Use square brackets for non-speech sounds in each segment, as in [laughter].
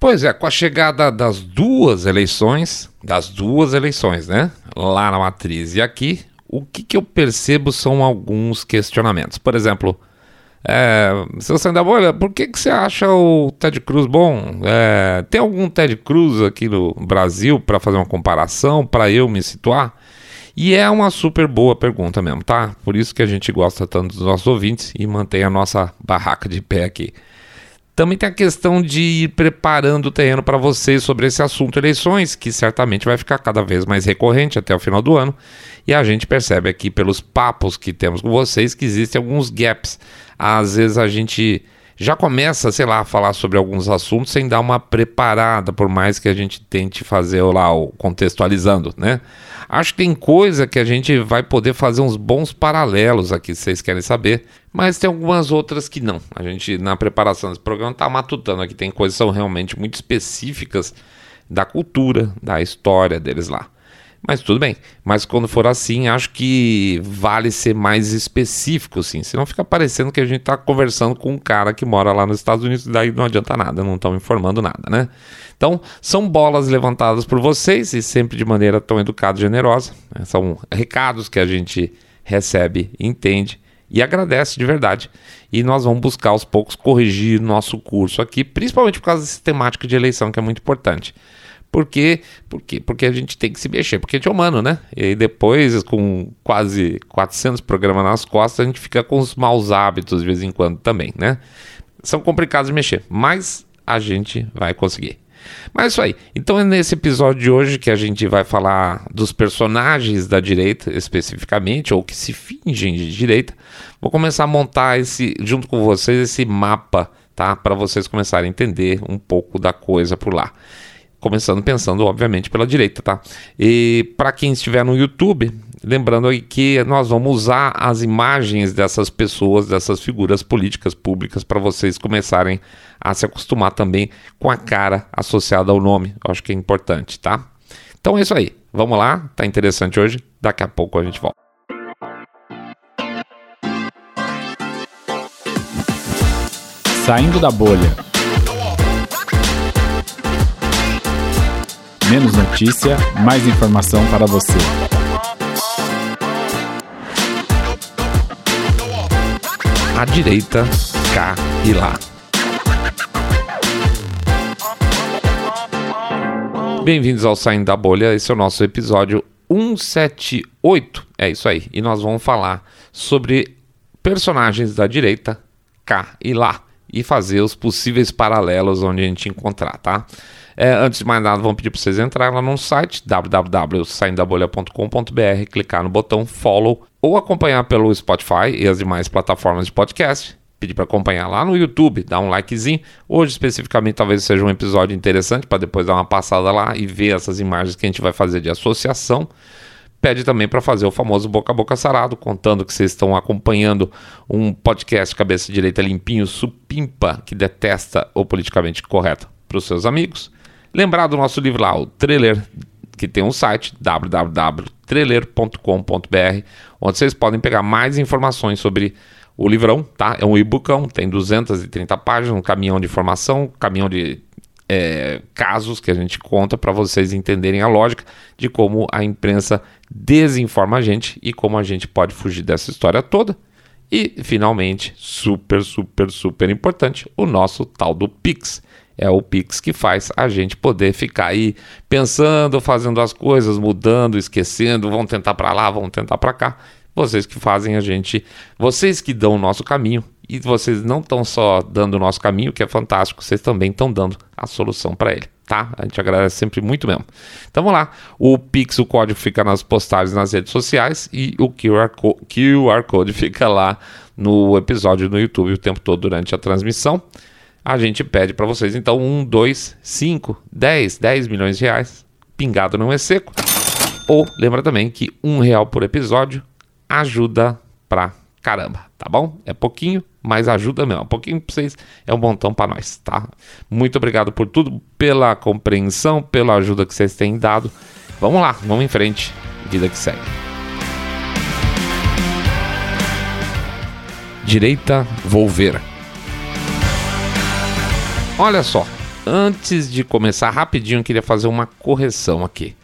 Pois é, com a chegada das duas eleições, das duas eleições, né? Lá na matriz e aqui, o que, que eu percebo são alguns questionamentos. Por exemplo, é, seu Sandra Bolha, por que, que você acha o Ted Cruz bom? É, tem algum Ted Cruz aqui no Brasil para fazer uma comparação, para eu me situar? E é uma super boa pergunta mesmo, tá? Por isso que a gente gosta tanto dos nossos ouvintes e mantém a nossa barraca de pé aqui. Também tem a questão de ir preparando o terreno para vocês sobre esse assunto eleições, que certamente vai ficar cada vez mais recorrente até o final do ano. E a gente percebe aqui pelos papos que temos com vocês que existem alguns gaps. Às vezes a gente já começa, sei lá, a falar sobre alguns assuntos sem dar uma preparada, por mais que a gente tente fazer lá o contextualizando, né? Acho que tem coisa que a gente vai poder fazer uns bons paralelos aqui, se vocês querem saber, mas tem algumas outras que não. A gente, na preparação desse programa, tá matutando aqui, tem coisas que são realmente muito específicas da cultura, da história deles lá. Mas tudo bem. Mas quando for assim, acho que vale ser mais específico, sim. Senão fica parecendo que a gente está conversando com um cara que mora lá nos Estados Unidos daí não adianta nada, não estão informando nada, né? Então, são bolas levantadas por vocês e sempre de maneira tão educada e generosa. Né? São recados que a gente recebe, entende e agradece de verdade. E nós vamos buscar aos poucos corrigir nosso curso aqui, principalmente por causa dessa temática de eleição que é muito importante. Por quê? Porque, porque a gente tem que se mexer, porque a gente é humano, né? E depois, com quase 400 programas nas costas, a gente fica com os maus hábitos de vez em quando também, né? São complicados de mexer, mas a gente vai conseguir. Mas é isso aí. Então é nesse episódio de hoje que a gente vai falar dos personagens da direita, especificamente, ou que se fingem de direita. Vou começar a montar esse, junto com vocês, esse mapa, tá? Para vocês começarem a entender um pouco da coisa por lá. Começando pensando, obviamente, pela direita, tá? E para quem estiver no YouTube, lembrando aí que nós vamos usar as imagens dessas pessoas, dessas figuras políticas públicas, para vocês começarem a se acostumar também com a cara associada ao nome. Eu acho que é importante, tá? Então é isso aí. Vamos lá, tá interessante hoje. Daqui a pouco a gente volta. Saindo da bolha. Menos notícia, mais informação para você. A direita, cá e lá. Bem-vindos ao Saindo da Bolha, esse é o nosso episódio 178. É isso aí. E nós vamos falar sobre personagens da direita, cá e lá. E fazer os possíveis paralelos onde a gente encontrar, tá? É, antes de mais nada, vamos pedir para vocês entrarem lá no site www.saindabolha.com.br, clicar no botão follow ou acompanhar pelo Spotify e as demais plataformas de podcast. Pedir para acompanhar lá no YouTube, dar um likezinho. Hoje, especificamente, talvez seja um episódio interessante para depois dar uma passada lá e ver essas imagens que a gente vai fazer de associação pede também para fazer o famoso boca a boca sarado, contando que vocês estão acompanhando um podcast cabeça direita limpinho, supimpa, que detesta o politicamente correto para os seus amigos. Lembrar do nosso livro lá, o Trailer, que tem um site www.trailer.com.br, onde vocês podem pegar mais informações sobre o livrão, tá? É um e-bookão, tem 230 páginas, um caminhão de informação, um caminhão de é, casos que a gente conta para vocês entenderem a lógica de como a imprensa desinforma a gente e como a gente pode fugir dessa história toda. E, finalmente, super, super, super importante, o nosso tal do Pix é o Pix que faz a gente poder ficar aí pensando, fazendo as coisas, mudando, esquecendo, vão tentar para lá, vão tentar para cá. Vocês que fazem a gente, vocês que dão o nosso caminho e vocês não estão só dando o nosso caminho, que é fantástico, vocês também estão dando a solução para ele, tá? A gente agradece sempre muito mesmo. Então vamos lá, o Pix, o código fica nas postagens nas redes sociais e o QR, co QR Code fica lá no episódio no YouTube o tempo todo durante a transmissão a gente pede para vocês então um, dois, cinco, dez, dez milhões de reais. Pingado não é seco. Ou lembra também que um real por episódio ajuda pra caramba, tá bom? É pouquinho, mas ajuda mesmo. Um pouquinho pra vocês é um montão para nós, tá? Muito obrigado por tudo, pela compreensão, pela ajuda que vocês têm dado. Vamos lá, vamos em frente. Vida que segue. Direita, vou ver. Olha só, antes de começar rapidinho, eu queria fazer uma correção aqui.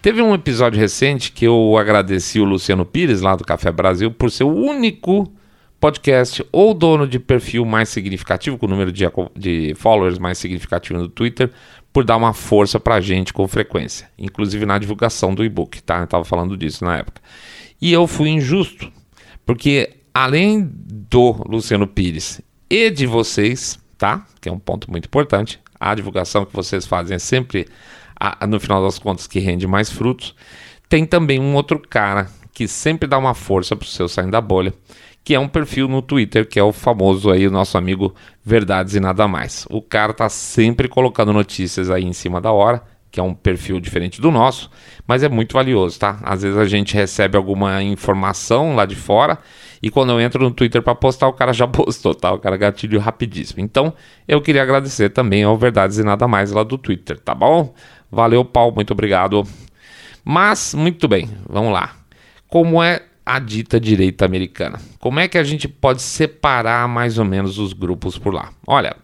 Teve um episódio recente que eu agradeci o Luciano Pires, lá do Café Brasil, por ser o único podcast ou dono de perfil mais significativo, com o número de, de followers mais significativo no Twitter, por dar uma força pra gente com frequência, inclusive na divulgação do e-book, tá? Eu tava falando disso na época. E eu fui injusto, porque além do Luciano Pires e de vocês, tá? Que é um ponto muito importante, a divulgação que vocês fazem é sempre, a, no final das contas, que rende mais frutos. Tem também um outro cara que sempre dá uma força pro seu saindo da bolha, que é um perfil no Twitter, que é o famoso aí, o nosso amigo Verdades e Nada Mais. O cara tá sempre colocando notícias aí em cima da hora, que é um perfil diferente do nosso, mas é muito valioso, tá? Às vezes a gente recebe alguma informação lá de fora e quando eu entro no Twitter para postar, o cara já [laughs] postou, tá? O cara gatilho rapidíssimo. Então, eu queria agradecer também ao Verdades e Nada Mais lá do Twitter, tá bom? Valeu, Paulo, muito obrigado. Mas, muito bem, vamos lá. Como é a dita direita americana. Como é que a gente pode separar mais ou menos os grupos por lá? Olha,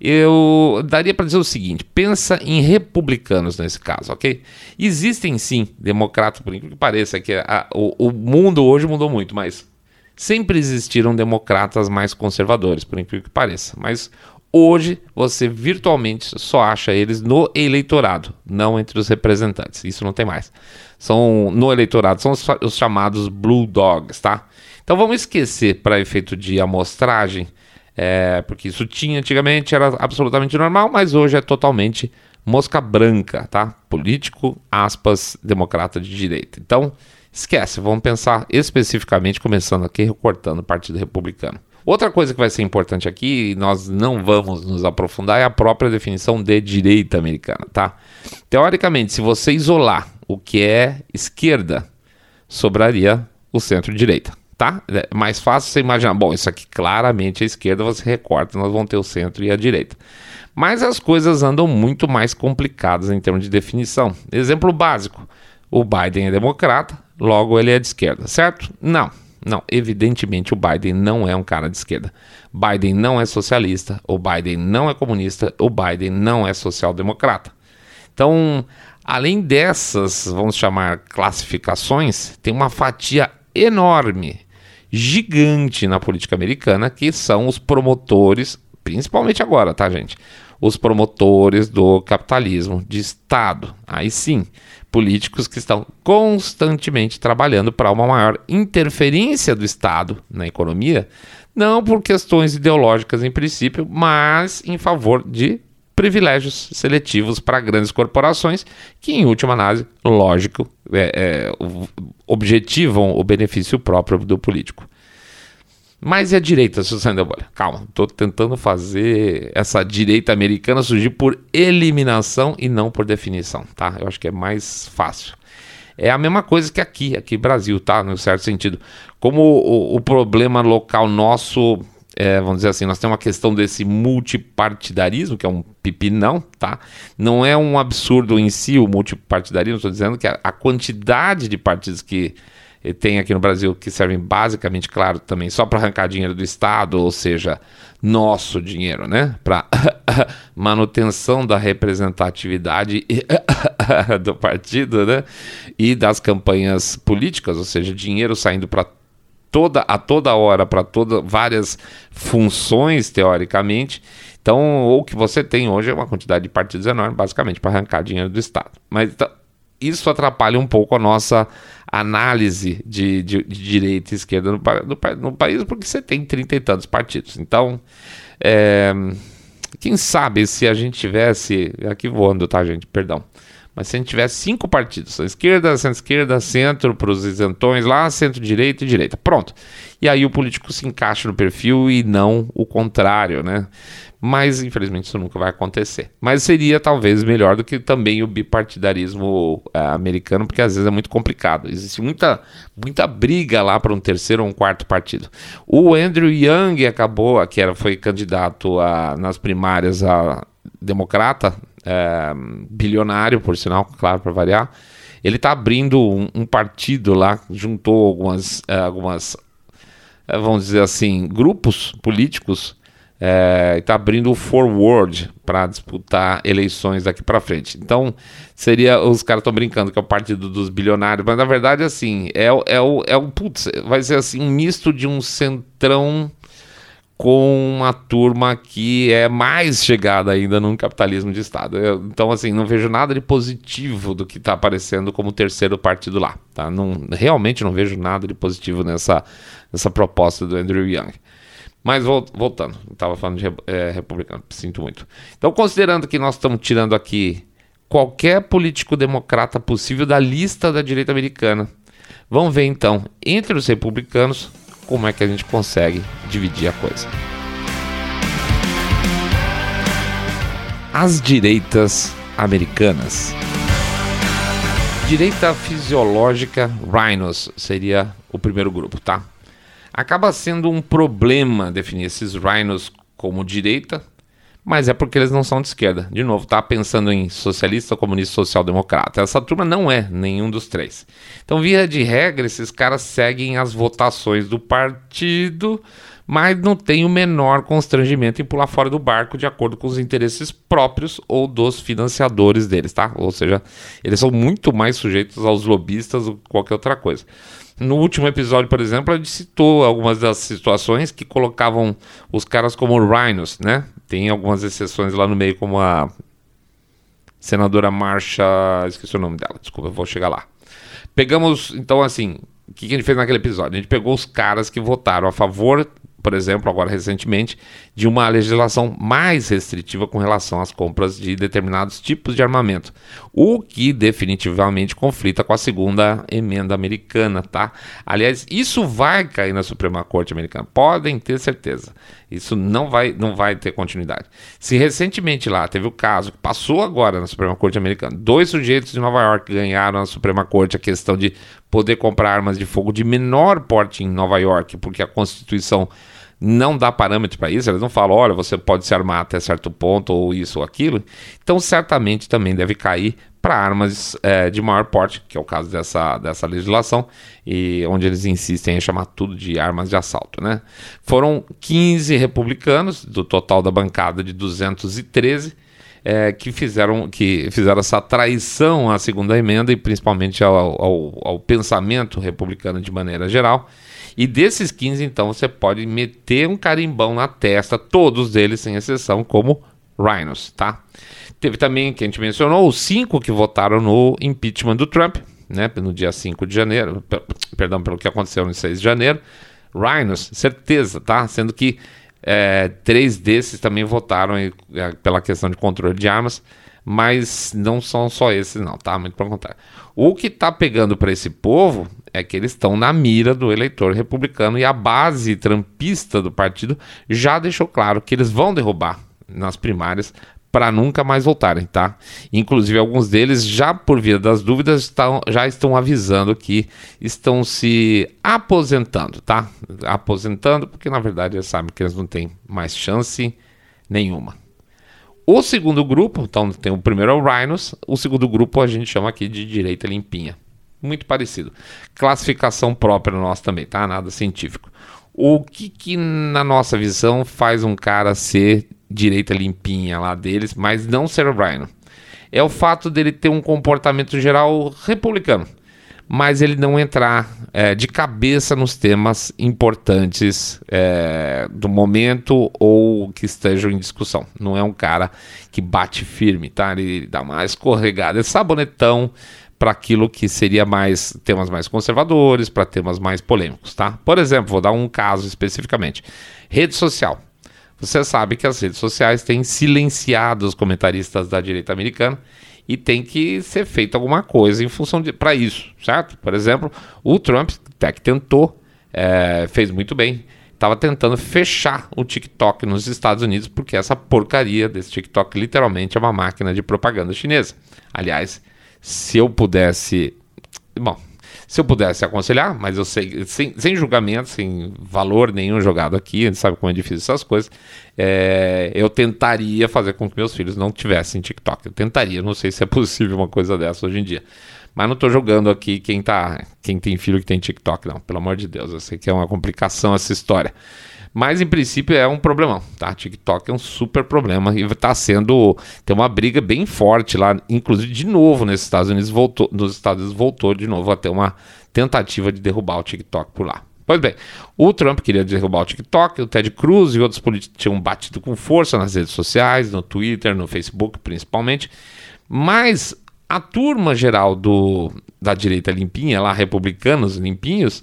eu daria para dizer o seguinte: pensa em republicanos nesse caso, ok? Existem sim democratas, por incrível que pareça, que a, o, o mundo hoje mudou muito, mas sempre existiram democratas mais conservadores, por incrível que pareça. Mas Hoje você virtualmente só acha eles no eleitorado, não entre os representantes. Isso não tem mais. São no eleitorado, são os, os chamados Blue Dogs, tá? Então vamos esquecer para efeito de amostragem, é, porque isso tinha antigamente, era absolutamente normal, mas hoje é totalmente mosca branca, tá? Político, aspas, democrata de direita. Então esquece, vamos pensar especificamente, começando aqui, recortando o Partido Republicano. Outra coisa que vai ser importante aqui, e nós não vamos nos aprofundar, é a própria definição de direita americana, tá? Teoricamente, se você isolar o que é esquerda, sobraria o centro-direita, tá? É mais fácil você imaginar, bom, isso aqui claramente é esquerda, você recorta, nós vamos ter o centro e a direita. Mas as coisas andam muito mais complicadas em termos de definição. Exemplo básico: o Biden é democrata, logo ele é de esquerda, certo? Não. Não, evidentemente o Biden não é um cara de esquerda. Biden não é socialista, o Biden não é comunista, o Biden não é social-democrata. Então, além dessas, vamos chamar classificações, tem uma fatia enorme, gigante na política americana, que são os promotores, principalmente agora, tá, gente? Os promotores do capitalismo de Estado. Aí sim, políticos que estão constantemente trabalhando para uma maior interferência do Estado na economia, não por questões ideológicas em princípio, mas em favor de privilégios seletivos para grandes corporações que, em última análise, lógico, é, é, objetivam o benefício próprio do político. Mas e a direita, Suzana Bolha? Calma, estou tentando fazer essa direita americana surgir por eliminação e não por definição, tá? Eu acho que é mais fácil. É a mesma coisa que aqui, aqui Brasil, tá? No certo sentido. Como o, o problema local nosso, é, vamos dizer assim, nós temos uma questão desse multipartidarismo, que é um pipinão, tá? Não é um absurdo em si o multipartidarismo, estou dizendo que a, a quantidade de partidos que tem aqui no Brasil que servem basicamente, claro, também só para arrancar dinheiro do Estado, ou seja, nosso dinheiro, né? Para [laughs] manutenção da representatividade [laughs] do partido, né? E das campanhas políticas, ou seja, dinheiro saindo para toda a toda hora para toda várias funções teoricamente. Então, o que você tem hoje é uma quantidade de partidos enorme, basicamente para arrancar dinheiro do Estado. Mas então, isso atrapalha um pouco a nossa análise de, de, de direita e esquerda no, no, no, país, porque você tem trinta e tantos partidos. Então, é, quem sabe se a gente tivesse. Aqui voando, tá, gente? Perdão. Mas se a gente tivesse cinco partidos, esquerda, centro-esquerda, centro para os isentões lá, centro-direita e direita. Pronto. E aí o político se encaixa no perfil e não o contrário, né? Mas infelizmente isso nunca vai acontecer. Mas seria talvez melhor do que também o bipartidarismo é, americano, porque às vezes é muito complicado. Existe muita, muita briga lá para um terceiro ou um quarto partido. O Andrew Young acabou, que era, foi candidato a, nas primárias a democrata, é, bilionário, por sinal, claro, para variar. Ele está abrindo um, um, partido lá, juntou algumas, é, algumas vamos dizer assim, grupos políticos é, está abrindo o forward para disputar eleições daqui para frente. Então, seria. Os caras estão brincando que é o partido dos bilionários, mas na verdade, assim, é, é, o, é o. Putz, vai ser assim um misto de um centrão com uma turma que é mais chegada ainda no capitalismo de Estado. Eu, então, assim, não vejo nada de positivo do que está aparecendo como terceiro partido lá. Tá? Não, realmente não vejo nada de positivo nessa, nessa proposta do Andrew Young. Mas voltando, estava falando de é, republicano, sinto muito. Então, considerando que nós estamos tirando aqui qualquer político democrata possível da lista da direita americana, vamos ver então, entre os republicanos, como é que a gente consegue dividir a coisa. As direitas americanas. Direita fisiológica Rhinos seria o primeiro grupo, tá? Acaba sendo um problema definir esses Rhinos como direita, mas é porque eles não são de esquerda. De novo, tá pensando em socialista, comunista, social-democrata. Essa turma não é nenhum dos três. Então, via de regra, esses caras seguem as votações do partido, mas não tem o menor constrangimento em pular fora do barco de acordo com os interesses próprios ou dos financiadores deles, tá? Ou seja, eles são muito mais sujeitos aos lobistas do que qualquer outra coisa. No último episódio, por exemplo, a gente citou algumas das situações que colocavam os caras como rhinos, né? Tem algumas exceções lá no meio, como a senadora Marcha. Esqueci o nome dela, desculpa, eu vou chegar lá. Pegamos, então, assim, o que, que a gente fez naquele episódio? A gente pegou os caras que votaram a favor por exemplo, agora recentemente, de uma legislação mais restritiva com relação às compras de determinados tipos de armamento, o que definitivamente conflita com a segunda emenda americana, tá? Aliás, isso vai cair na Suprema Corte americana, podem ter certeza. Isso não vai, não vai ter continuidade. Se recentemente lá teve o caso que passou agora na Suprema Corte americana, dois sujeitos de Nova York ganharam na Suprema Corte a questão de poder comprar armas de fogo de menor porte em Nova York, porque a Constituição não dá parâmetro para isso, eles não falam, olha, você pode se armar até certo ponto, ou isso ou aquilo. Então, certamente também deve cair para armas é, de maior porte, que é o caso dessa, dessa legislação, e onde eles insistem em chamar tudo de armas de assalto. Né? Foram 15 republicanos, do total da bancada de 213, é, que, fizeram, que fizeram essa traição à segunda emenda e principalmente ao, ao, ao pensamento republicano de maneira geral. E desses 15, então, você pode meter um carimbão na testa, todos eles, sem exceção, como Rhinos, tá? Teve também, que a gente mencionou, os cinco que votaram no impeachment do Trump, né? No dia 5 de janeiro, perdão, pelo que aconteceu no 6 de janeiro. Rhinos, certeza, tá? Sendo que é, três desses também votaram é, pela questão de controle de armas, mas não são só esses, não, tá? Muito pelo contrário. O que tá pegando para esse povo é que eles estão na mira do eleitor republicano e a base trampista do partido já deixou claro que eles vão derrubar nas primárias para nunca mais voltarem, tá? Inclusive alguns deles já por via das dúvidas estão, já estão avisando que estão se aposentando, tá? Aposentando porque na verdade eles sabem que eles não têm mais chance nenhuma. O segundo grupo, então tem o primeiro é o Rhinos, o segundo grupo a gente chama aqui de direita limpinha muito parecido. Classificação própria nossa também, tá? Nada científico. O que, que na nossa visão faz um cara ser direita limpinha lá deles, mas não ser o Rhino? É o fato dele ter um comportamento geral republicano, mas ele não entrar é, de cabeça nos temas importantes é, do momento ou que estejam em discussão. Não é um cara que bate firme, tá? Ele dá uma escorregada, é sabonetão para aquilo que seria mais temas mais conservadores, para temas mais polêmicos, tá? Por exemplo, vou dar um caso especificamente. Rede social. Você sabe que as redes sociais têm silenciado os comentaristas da direita americana e tem que ser feita alguma coisa em função de para isso, certo? Por exemplo, o Trump até que tentou, é, fez muito bem, estava tentando fechar o TikTok nos Estados Unidos porque essa porcaria desse TikTok literalmente é uma máquina de propaganda chinesa. Aliás, se eu pudesse. Bom, se eu pudesse aconselhar, mas eu sei, sem, sem julgamento, sem valor nenhum jogado aqui, a gente sabe como é difícil essas coisas, é, eu tentaria fazer com que meus filhos não tivessem TikTok. Eu tentaria, não sei se é [laughs] possível uma coisa dessa hoje em dia. Mas não estou jogando aqui quem, tá, quem tem filho que tem TikTok, não, pelo amor de Deus. Eu sei que é uma complicação essa história. Mas em princípio é um problemão, tá? TikTok é um super problema e está sendo tem uma briga bem forte lá, inclusive de novo nos Estados Unidos voltou, nos Estados Unidos voltou de novo a ter uma tentativa de derrubar o TikTok por lá. Pois bem, o Trump queria derrubar o TikTok, o Ted Cruz e outros políticos tinham batido com força nas redes sociais, no Twitter, no Facebook principalmente, mas a turma geral do, da direita limpinha, lá, republicanos limpinhos,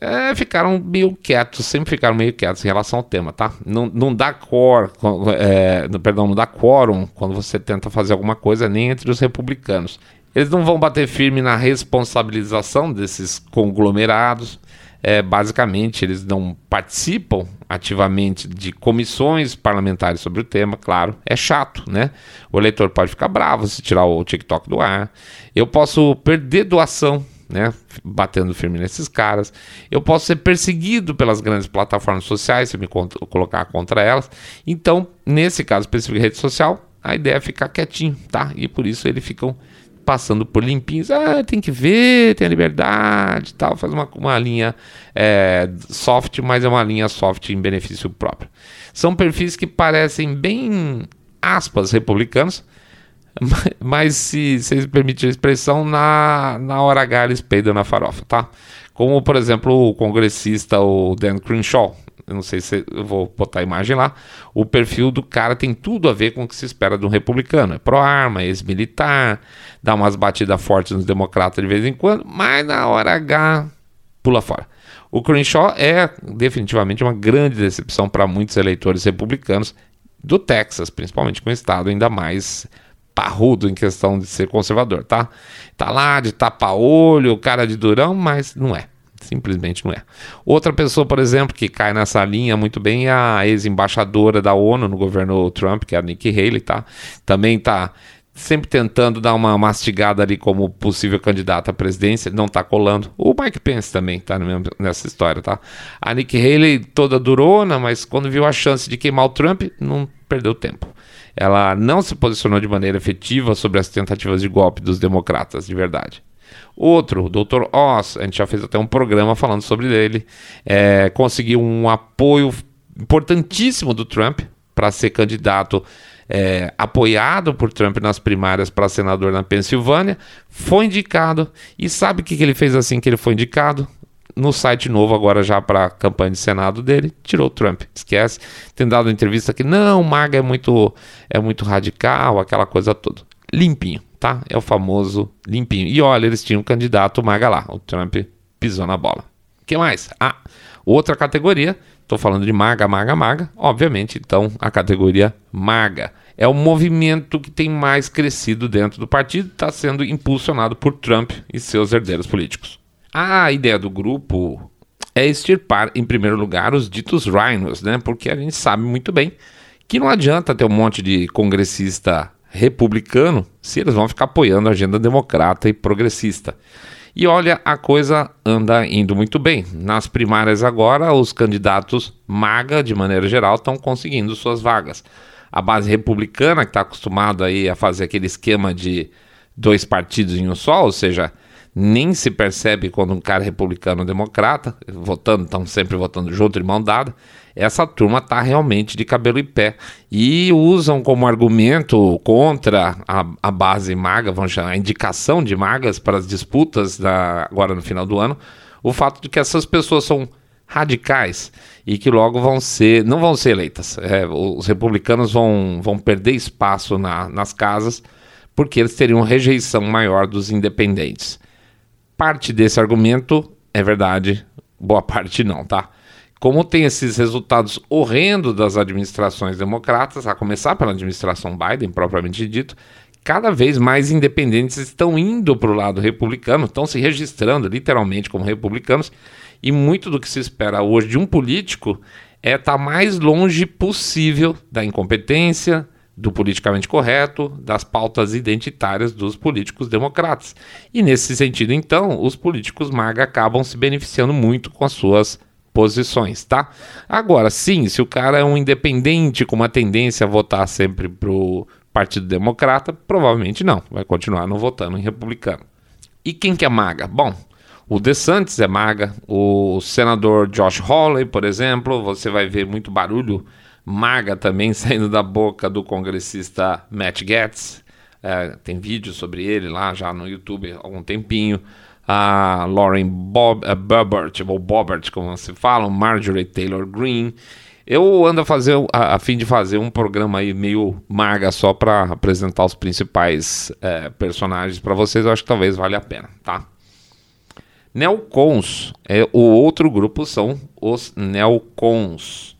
é, ficaram meio quietos, sempre ficaram meio quietos em relação ao tema, tá? Não, não dá cor, é, perdão, não dá quórum quando você tenta fazer alguma coisa, nem entre os republicanos. Eles não vão bater firme na responsabilização desses conglomerados, é, basicamente eles não participam ativamente de comissões parlamentares sobre o tema, claro, é chato, né? O eleitor pode ficar bravo se tirar o TikTok do ar. Eu posso perder doação, né? Batendo firme nesses caras. Eu posso ser perseguido pelas grandes plataformas sociais se me colocar contra elas. Então, nesse caso específico de rede social, a ideia é ficar quietinho, tá? E por isso eles ficam passando por limpinhos. Ah, tem que ver, tem a liberdade tal. Faz uma, uma linha é, soft, mas é uma linha soft em benefício próprio. São perfis que parecem bem, aspas, republicanos, [laughs] mas se vocês permitem a expressão, na, na hora H eles peidam na farofa, tá? Como, por exemplo, o congressista, o Dan Crenshaw, eu não sei se eu vou botar a imagem lá, o perfil do cara tem tudo a ver com o que se espera de um republicano. É pró-arma, ex-militar, dá umas batidas fortes nos democratas de vez em quando, mas na hora H pula fora. O Crenshaw é definitivamente uma grande decepção para muitos eleitores republicanos do Texas, principalmente com o estado ainda mais parrudo em questão de ser conservador, tá? Tá lá de tapa-olho, cara de durão, mas não é. Simplesmente não é. Outra pessoa, por exemplo, que cai nessa linha muito bem é a ex-embaixadora da ONU no governo Trump, que é a Nikki Haley, tá? Também tá sempre tentando dar uma mastigada ali como possível candidata à presidência, não tá colando. O Mike Pence também tá nessa história, tá? A Nikki Haley toda durona, mas quando viu a chance de queimar o Trump, não perdeu tempo. Ela não se posicionou de maneira efetiva sobre as tentativas de golpe dos democratas, de verdade. Outro, o Dr. Oz, a gente já fez até um programa falando sobre ele, é, conseguiu um apoio importantíssimo do Trump para ser candidato é, apoiado por Trump nas primárias para senador na Pensilvânia, foi indicado. E sabe o que, que ele fez assim que ele foi indicado? No site novo, agora já para a campanha de Senado dele, tirou Trump. Esquece. Tem dado entrevista que não, o Maga é muito, é muito radical, aquela coisa toda. Limpinho tá? É o famoso limpinho. E olha, eles tinham um candidato maga lá. O Trump pisou na bola. O que mais? Ah, outra categoria. Estou falando de maga, maga, maga. Obviamente, então, a categoria maga. É o movimento que tem mais crescido dentro do partido, está sendo impulsionado por Trump e seus herdeiros políticos. A ideia do grupo é extirpar, em primeiro lugar, os ditos rhinos, né? Porque a gente sabe muito bem que não adianta ter um monte de congressista republicano se eles vão ficar apoiando a agenda democrata e progressista. E olha, a coisa anda indo muito bem. Nas primárias agora, os candidatos MAGA, de maneira geral, estão conseguindo suas vagas. A base republicana, que está acostumada aí a fazer aquele esquema de dois partidos em um só, ou seja, nem se percebe quando um cara é republicano ou democrata, votando, estão sempre votando junto, de mão dada, essa turma está realmente de cabelo em pé. E usam como argumento contra a, a base maga, vamos chamar, a indicação de magas para as disputas da, agora no final do ano, o fato de que essas pessoas são radicais e que logo vão ser, não vão ser eleitas. É, os republicanos vão, vão perder espaço na, nas casas porque eles teriam rejeição maior dos independentes. Parte desse argumento é verdade, boa parte não, tá? Como tem esses resultados horrendos das administrações democratas, a começar pela administração Biden, propriamente dito, cada vez mais independentes estão indo para o lado republicano, estão se registrando literalmente como republicanos, e muito do que se espera hoje de um político é estar tá mais longe possível da incompetência, do politicamente correto, das pautas identitárias dos políticos democratas. E nesse sentido, então, os políticos MAGA acabam se beneficiando muito com as suas posições, tá? Agora, sim, se o cara é um independente com uma tendência a votar sempre pro Partido Democrata, provavelmente não, vai continuar não votando em republicano. E quem que é maga? Bom, O DeSantis é maga, o senador Josh Hawley, por exemplo, você vai ver muito barulho maga também [laughs] saindo da boca do congressista Matt Gaetz. É, tem vídeo sobre ele lá já no YouTube há algum tempinho. A Lauren Bob, uh, Boebert, ou Bobert, como se fala, Marjorie Taylor Greene. Eu ando a fazer a, a, fim de fazer um programa aí meio maga só para apresentar os principais é, personagens para vocês. Eu acho que talvez valha a pena, tá? Neocons, é, o outro grupo são os neocons.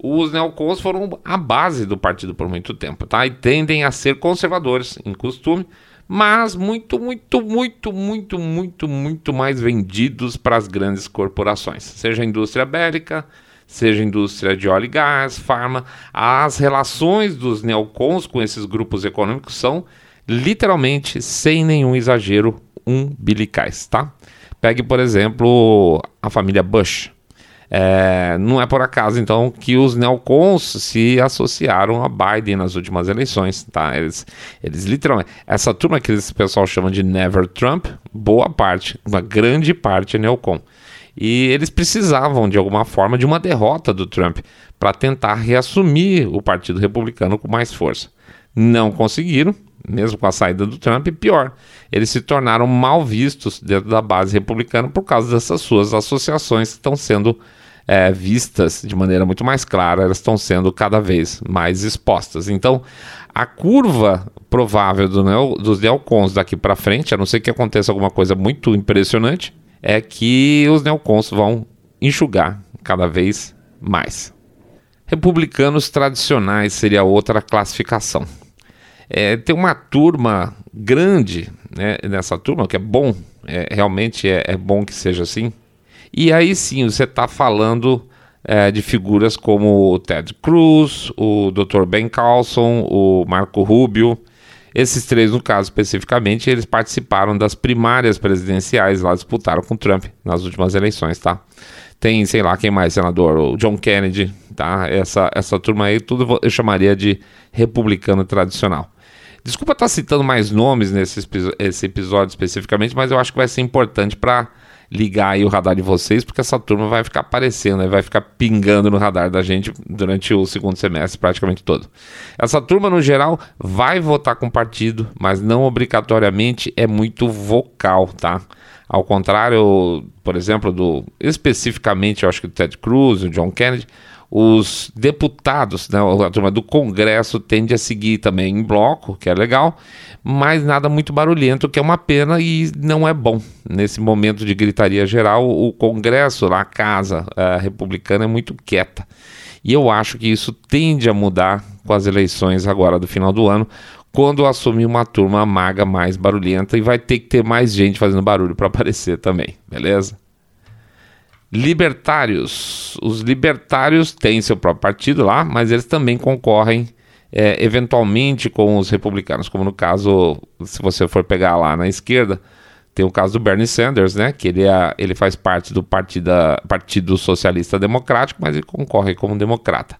Os neocons foram a base do partido por muito tempo, tá? E tendem a ser conservadores em costume, mas muito, muito, muito, muito, muito, muito mais vendidos para as grandes corporações, seja a indústria bélica, seja indústria de óleo e gás, farma. As relações dos neocons com esses grupos econômicos são literalmente, sem nenhum exagero, umbilicais, tá? Pegue, por exemplo, a família Bush. É, não é por acaso, então, que os neocons se associaram a Biden nas últimas eleições, tá? Eles, eles literalmente... Essa turma que esse pessoal chama de Never Trump, boa parte, uma grande parte é neocon. E eles precisavam, de alguma forma, de uma derrota do Trump para tentar reassumir o Partido Republicano com mais força. Não conseguiram, mesmo com a saída do Trump, e pior, eles se tornaram mal vistos dentro da base republicana por causa dessas suas associações que estão sendo é, vistas de maneira muito mais clara, elas estão sendo cada vez mais expostas. Então, a curva provável do neo, dos neocons daqui para frente, a não ser que aconteça alguma coisa muito impressionante, é que os neocons vão enxugar cada vez mais. Republicanos tradicionais seria outra classificação. É, tem uma turma grande né, nessa turma, que é bom, é, realmente é, é, bom que seja assim. E aí sim, você está falando é, de figuras como o Ted Cruz, o Dr. Ben Carlson, o Marco Rubio. Esses três, no caso especificamente, eles participaram das primárias presidenciais lá, disputaram com Trump nas últimas eleições, tá? Tem, sei lá, quem mais, senador? O John Kennedy, tá? Essa, essa turma aí, tudo eu chamaria de republicano tradicional. Desculpa estar tá citando mais nomes nesse esse episódio especificamente, mas eu acho que vai ser importante para ligar aí o radar de vocês, porque essa turma vai ficar aparecendo, vai ficar pingando no radar da gente durante o segundo semestre praticamente todo. Essa turma, no geral, vai votar com partido, mas não obrigatoriamente é muito vocal, tá? Ao contrário, por exemplo, do especificamente, eu acho que o Ted Cruz, o John Kennedy, os deputados, né, a turma do Congresso tende a seguir também em bloco, que é legal, mas nada muito barulhento, que é uma pena e não é bom. Nesse momento de gritaria geral, o Congresso, a Casa a Republicana, é muito quieta. E eu acho que isso tende a mudar com as eleições agora do final do ano, quando assumir uma turma maga mais barulhenta e vai ter que ter mais gente fazendo barulho para aparecer também, beleza? Libertários. Os libertários têm seu próprio partido lá, mas eles também concorrem é, eventualmente com os republicanos, como no caso, se você for pegar lá na esquerda, tem o caso do Bernie Sanders, né? Que ele, é, ele faz parte do partida, Partido Socialista Democrático, mas ele concorre como democrata.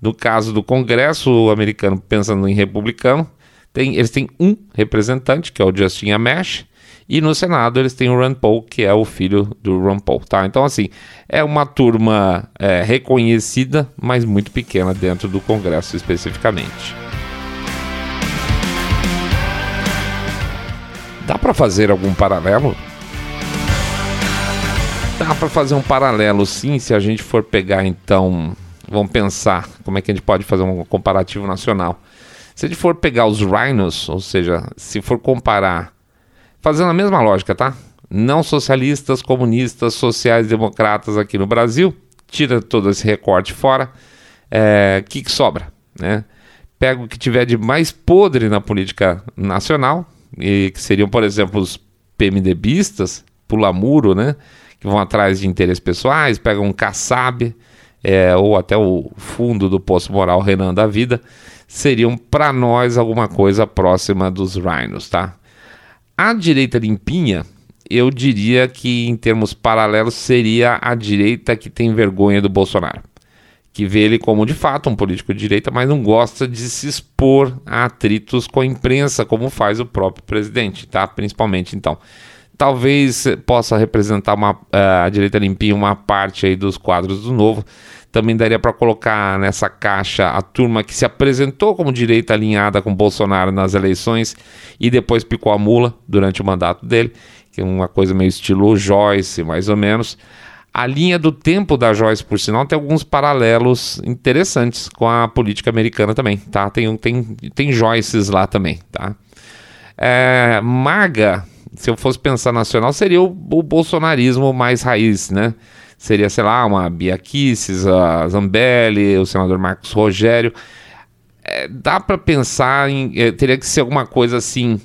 No caso do Congresso americano, pensando em republicano, tem, eles têm um representante, que é o Justin Amash, e no Senado eles têm o Rand Paul, que é o filho do Rand Paul, tá? Então, assim, é uma turma é, reconhecida, mas muito pequena dentro do Congresso especificamente. Dá para fazer algum paralelo? Dá para fazer um paralelo, sim, se a gente for pegar então, vamos pensar como é que a gente pode fazer um comparativo nacional. Se a gente for pegar os rhinos, ou seja, se for comparar Fazendo a mesma lógica, tá? Não socialistas, comunistas, sociais, democratas aqui no Brasil, tira todo esse recorte fora, o é, que, que sobra? Né? Pega o que tiver de mais podre na política nacional, e que seriam, por exemplo, os PMDBistas, pula muro, né? Que vão atrás de interesses pessoais, pegam um Kassab, é, ou até o fundo do Poço Moral Renan da Vida, seriam para nós alguma coisa próxima dos Rhinos, tá? A direita limpinha, eu diria que em termos paralelos seria a direita que tem vergonha do Bolsonaro. Que vê ele como de fato um político de direita, mas não gosta de se expor a atritos com a imprensa, como faz o próprio presidente, tá? Principalmente então. talvez possa representar uma, uh, a direita limpinha uma parte aí dos quadros do novo. Também daria para colocar nessa caixa a turma que se apresentou como direita alinhada com Bolsonaro nas eleições e depois picou a mula durante o mandato dele, que é uma coisa meio estilo Joyce, mais ou menos. A linha do tempo da Joyce, por sinal, tem alguns paralelos interessantes com a política americana também, tá? Tem, tem, tem Joyces lá também, tá? É, MAGA, se eu fosse pensar nacional, seria o, o bolsonarismo mais raiz, né? Seria, sei lá, uma Bia Kicis, a Zambelli, o senador Marcos Rogério. É, dá para pensar em. É, teria que ser alguma coisa assim,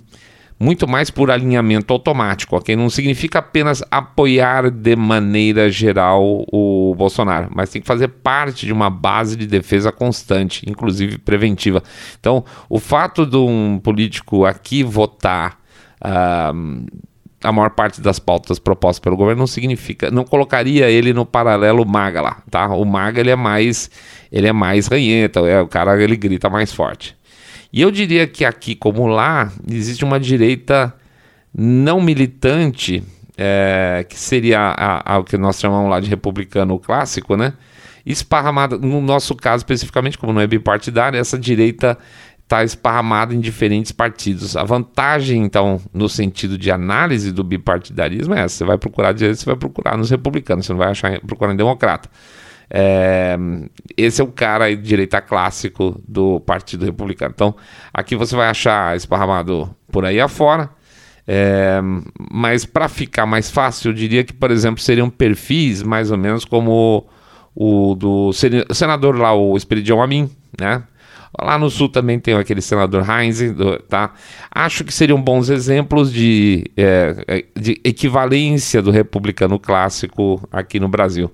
muito mais por alinhamento automático, ok? Não significa apenas apoiar de maneira geral o Bolsonaro, mas tem que fazer parte de uma base de defesa constante, inclusive preventiva. Então, o fato de um político aqui votar. Uh, a maior parte das pautas propostas pelo governo não significa, não colocaria ele no paralelo Maga lá, tá? O Maga ele é mais, ele é mais ranhenta, é, o cara ele grita mais forte. E eu diria que aqui como lá existe uma direita não militante, é, que seria o que nós chamamos lá de republicano clássico, né? Esparramada, no nosso caso especificamente, como não é bipartidária, essa direita está esparramado em diferentes partidos. A vantagem, então, no sentido de análise do bipartidarismo é essa: você vai procurar direita, você vai procurar nos republicanos, você não vai achar procurar em democrata. É, esse é o cara aí, direita clássico do Partido Republicano. Então, aqui você vai achar esparramado por aí afora. É, mas para ficar mais fácil, eu diria que, por exemplo, seriam perfis mais ou menos como o do senador lá, o Esperidião Amin, né? Lá no sul também tem aquele senador Heinz, tá? Acho que seriam bons exemplos de, é, é, de equivalência do republicano clássico aqui no Brasil.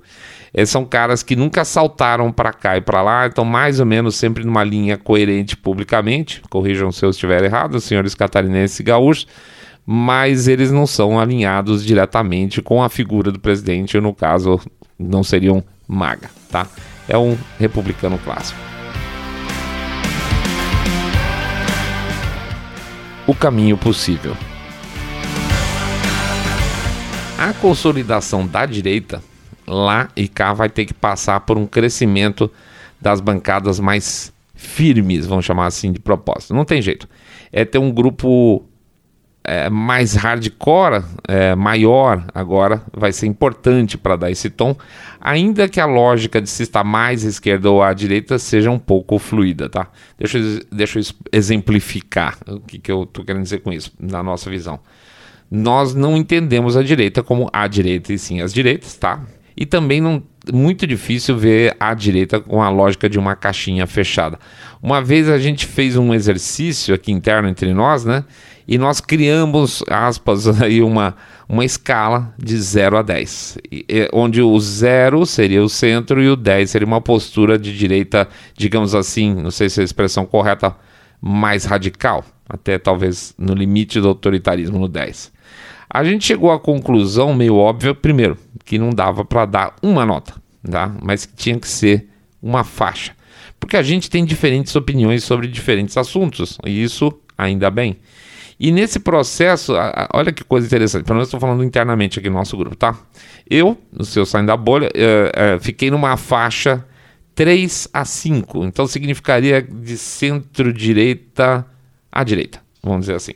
Eles são caras que nunca saltaram para cá e para lá, estão mais ou menos sempre numa linha coerente publicamente. Corrijam se eu estiver errado, senhores catarinenses e gaúchos, mas eles não são alinhados diretamente com a figura do presidente, no caso, não seriam maga, tá? É um republicano clássico. O caminho possível. A consolidação da direita, lá e cá, vai ter que passar por um crescimento das bancadas mais firmes, vamos chamar assim, de propósito. Não tem jeito. É ter um grupo é, mais hardcore, é, maior agora, vai ser importante para dar esse tom, ainda que a lógica de se estar mais à esquerda ou à direita seja um pouco fluida, tá? Deixa, eu, deixa eu exemplificar o que, que eu estou querendo dizer com isso, na nossa visão. Nós não entendemos a direita como a direita e sim as direitas, tá? E também não muito difícil ver a direita com a lógica de uma caixinha fechada. Uma vez a gente fez um exercício aqui interno entre nós, né? E nós criamos, aspas, [laughs] aí uma, uma escala de 0 a 10, onde o 0 seria o centro e o 10 seria uma postura de direita, digamos assim, não sei se é a expressão correta, mais radical, até talvez no limite do autoritarismo no 10. A gente chegou à conclusão meio óbvia, primeiro, que não dava para dar uma nota, tá? mas que tinha que ser uma faixa. Porque a gente tem diferentes opiniões sobre diferentes assuntos, e isso ainda bem. E nesse processo, olha que coisa interessante, pelo menos estou falando internamente aqui no nosso grupo, tá? Eu, no seu saindo da bolha, é, é, fiquei numa faixa 3 a 5, então significaria de centro-direita à direita, vamos dizer assim.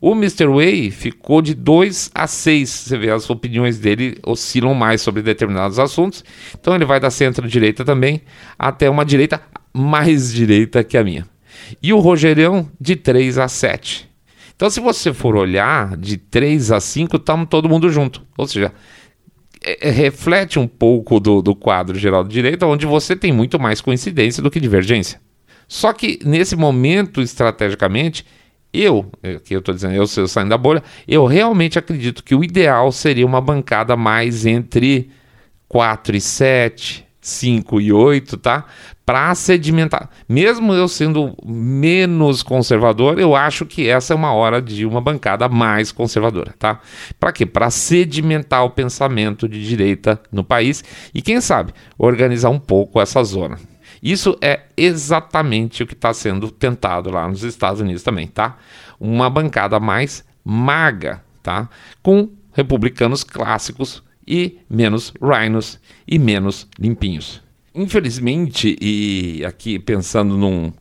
O Mr. Way ficou de 2 a 6. Você vê, as opiniões dele oscilam mais sobre determinados assuntos. Então ele vai da centro-direita também até uma direita mais direita que a minha. E o Rogerão de 3 a 7. Então, se você for olhar de 3 a 5, estamos todo mundo junto. Ou seja, é, é, reflete um pouco do, do quadro geral de direita, onde você tem muito mais coincidência do que divergência. Só que nesse momento, estrategicamente, eu, é, que eu estou dizendo, eu, eu saindo da bolha, eu realmente acredito que o ideal seria uma bancada mais entre 4 e 7, 5 e 8, tá? Para sedimentar. Mesmo eu sendo menos conservador, eu acho que essa é uma hora de uma bancada mais conservadora, tá? Para quê? Para sedimentar o pensamento de direita no país e, quem sabe, organizar um pouco essa zona. Isso é exatamente o que está sendo tentado lá nos Estados Unidos também, tá? Uma bancada mais maga, tá? Com republicanos clássicos e menos rhinos e menos limpinhos. Infelizmente, e aqui pensando num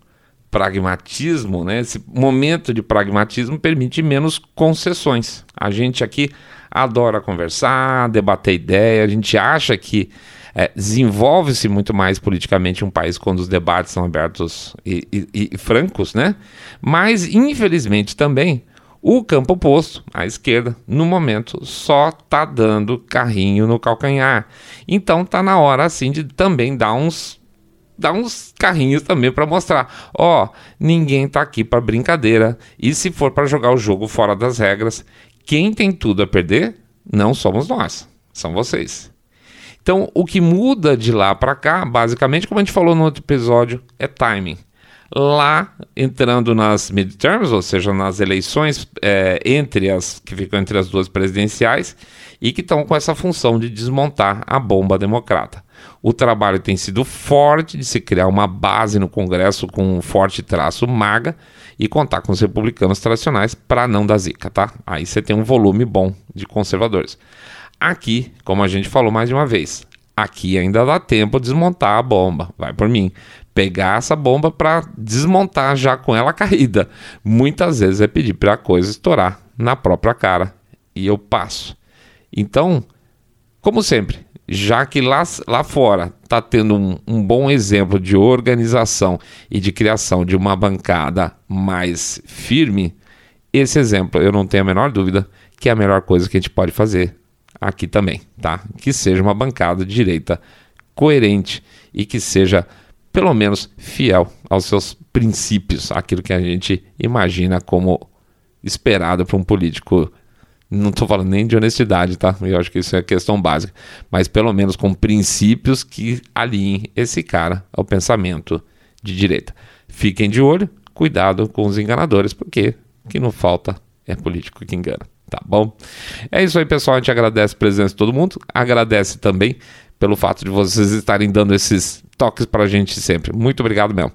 pragmatismo, né? Esse momento de pragmatismo permite menos concessões. A gente aqui adora conversar, debater ideia, a gente acha que é, desenvolve-se muito mais politicamente um país quando os debates são abertos e, e, e francos, né? Mas, infelizmente, também o campo oposto, a esquerda, no momento só tá dando carrinho no calcanhar. Então tá na hora assim de também dar uns dar uns carrinhos também para mostrar, ó, ninguém tá aqui para brincadeira. E se for para jogar o jogo fora das regras, quem tem tudo a perder não somos nós, são vocês. Então, o que muda de lá para cá, basicamente, como a gente falou no outro episódio, é timing. Lá, entrando nas midterms, ou seja, nas eleições é, entre as que ficam entre as duas presidenciais, e que estão com essa função de desmontar a bomba democrata. O trabalho tem sido forte de se criar uma base no Congresso com um forte traço maga e contar com os republicanos tradicionais para não dar zica, tá? Aí você tem um volume bom de conservadores. Aqui, como a gente falou mais de uma vez, aqui ainda dá tempo de desmontar a bomba. Vai por mim. Pegar essa bomba para desmontar já com ela caída. Muitas vezes é pedir para a coisa estourar na própria cara. E eu passo. Então, como sempre, já que lá, lá fora está tendo um, um, bom exemplo de organização e de criação de uma bancada mais firme, esse exemplo eu não tenho a menor dúvida que é a melhor coisa que a gente pode fazer aqui também, tá? Que seja uma bancada de direita coerente e que seja pelo menos fiel aos seus princípios, aquilo que a gente imagina como esperado para um político. Não estou falando nem de honestidade, tá? Eu acho que isso é questão básica, mas pelo menos com princípios que alinhem esse cara ao pensamento de direita. Fiquem de olho, cuidado com os enganadores, porque o que não falta é político que engana. Tá bom? É isso aí, pessoal. A gente agradece a presença de todo mundo. Agradece também pelo fato de vocês estarem dando esses toques pra gente sempre. Muito obrigado mesmo.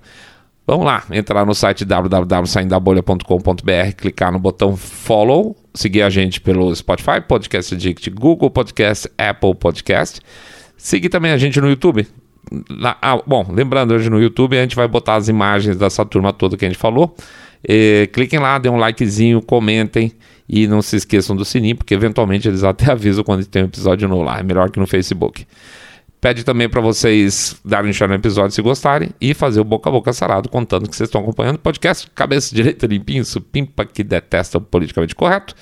Vamos lá, entrar no site www.saindabolha.com.br, clicar no botão follow, seguir a gente pelo Spotify, Podcast Addict, Google Podcast, Apple Podcast. Seguir também a gente no YouTube. ah, bom, lembrando, hoje no YouTube a gente vai botar as imagens dessa turma toda que a gente falou. E, cliquem lá, dêem um likezinho, comentem e não se esqueçam do sininho, porque eventualmente eles até [laughs] avisam quando tem um episódio novo lá. É melhor que no Facebook. Pede também para vocês darem share no episódio se gostarem e fazer o boca a boca sarado contando que vocês estão acompanhando o podcast Cabeça Direita Limpinho, supimpa que detesta o politicamente correto.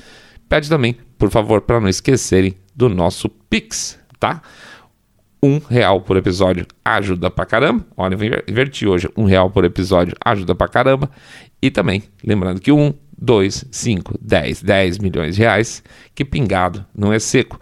Pede também, por favor, para não esquecerem do nosso Pix, tá? Um real por episódio ajuda pra caramba. Olha, eu inverti hoje. Um real por episódio ajuda pra caramba. E também, lembrando que um 2, 5, 10, 10 milhões de reais, que pingado não é seco.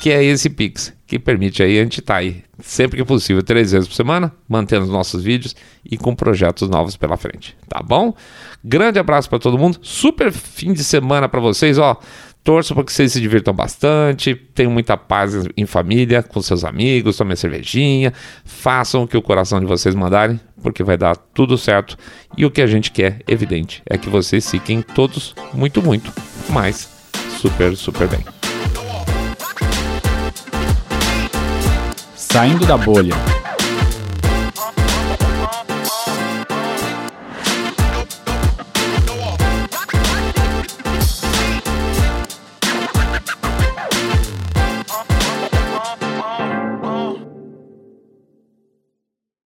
Que é esse Pix, que permite aí a gente estar tá aí sempre que possível, três vezes por semana, mantendo os nossos vídeos e com projetos novos pela frente, tá bom? Grande abraço para todo mundo, super fim de semana para vocês, ó. Torço para que vocês se divirtam bastante, tenham muita paz em família, com seus amigos, tomem cervejinha, façam o que o coração de vocês mandarem, porque vai dar tudo certo. E o que a gente quer, evidente, é que vocês fiquem todos muito, muito, mas super, super bem. Saindo da bolha.